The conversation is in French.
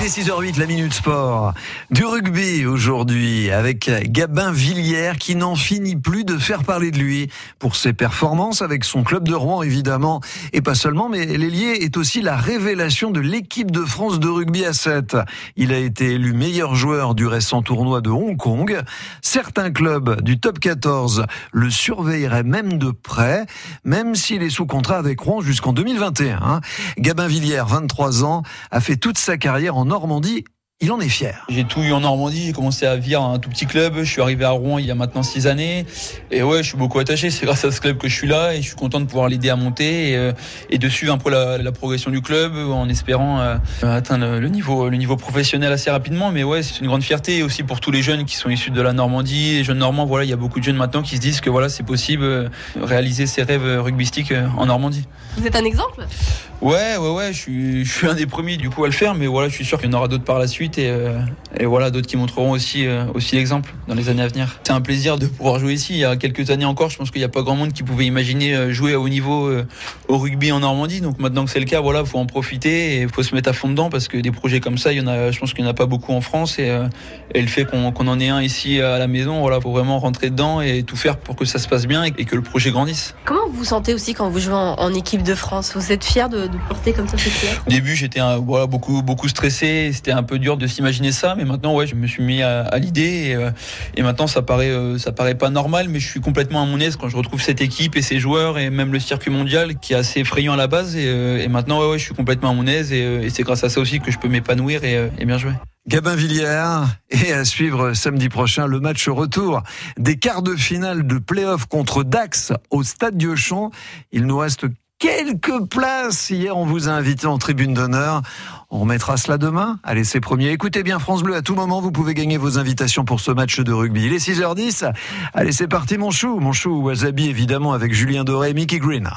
Il est 6h08, la Minute Sport. Du rugby aujourd'hui avec Gabin Villière qui n'en finit plus de faire parler de lui pour ses performances avec son club de Rouen évidemment. Et pas seulement, mais l'ailier est aussi la révélation de l'équipe de France de rugby à 7. Il a été élu meilleur joueur du récent tournoi de Hong Kong. Certains clubs du top 14 le surveilleraient même de près, même s'il est sous contrat avec Rouen jusqu'en 2021. Gabin Villière, 23 ans, a fait toute sa carrière en Normandie il en est fier. J'ai tout eu en Normandie, j'ai commencé à vivre un tout petit club, je suis arrivé à Rouen il y a maintenant six années. Et ouais, je suis beaucoup attaché, c'est grâce à ce club que je suis là et je suis content de pouvoir l'aider à monter et, euh, de suivre un peu la, progression du club en espérant euh, atteindre le niveau, le niveau professionnel assez rapidement. Mais ouais, c'est une grande fierté aussi pour tous les jeunes qui sont issus de la Normandie, les jeunes normands, voilà, il y a beaucoup de jeunes maintenant qui se disent que voilà, c'est possible euh, réaliser ses rêves rugbystiques en Normandie. Vous êtes un exemple? Ouais, ouais, ouais, je suis, je suis un des premiers du coup à le faire, mais voilà, je suis sûr qu'il y en aura d'autres par la suite et, euh, et voilà, d'autres qui montreront aussi, euh, aussi l'exemple dans les années à venir. C'est un plaisir de pouvoir jouer ici. Il y a quelques années encore, je pense qu'il n'y a pas grand monde qui pouvait imaginer euh, jouer à haut niveau au rugby en Normandie. Donc maintenant que c'est le cas, voilà, faut en profiter et faut se mettre à fond dedans parce que des projets comme ça, il y en a, je pense qu'il n'y en a pas beaucoup en France et, et le fait qu'on en ait un ici à la maison, voilà, faut vraiment rentrer dedans et tout faire pour que ça se passe bien et, que le projet grandisse. Comment vous vous sentez aussi quand vous jouez en, en équipe de France? Vous êtes fier de, de porter comme ça au début, j'étais voilà, beaucoup, beaucoup stressé. C'était un peu dur de s'imaginer ça, mais maintenant, ouais, je me suis mis à, l'idée et, euh, et, maintenant, ça paraît, euh, ça paraît pas normal, mais je suis complètement à mon aise quand je retrouve cette équipe et ces joueurs et même le circuit mondial qui est assez effrayant à la base. Et, euh, et maintenant, ouais, ouais, je suis complètement à mon aise et, c'est grâce à ça aussi que je peux m'épanouir et, bien jouer. Gabin Villiers et à suivre samedi prochain le match retour des quarts de finale de playoff contre Dax au Stade Diochon. Il nous reste quelques places. Hier, on vous a invité en tribune d'honneur. On remettra cela demain. Allez, c'est premier. Écoutez bien France Bleu. À tout moment, vous pouvez gagner vos invitations pour ce match de rugby. Il est 6h10. Allez, c'est parti, mon chou. Mon chou Wasabi, évidemment, avec Julien Doré et Mickey Green.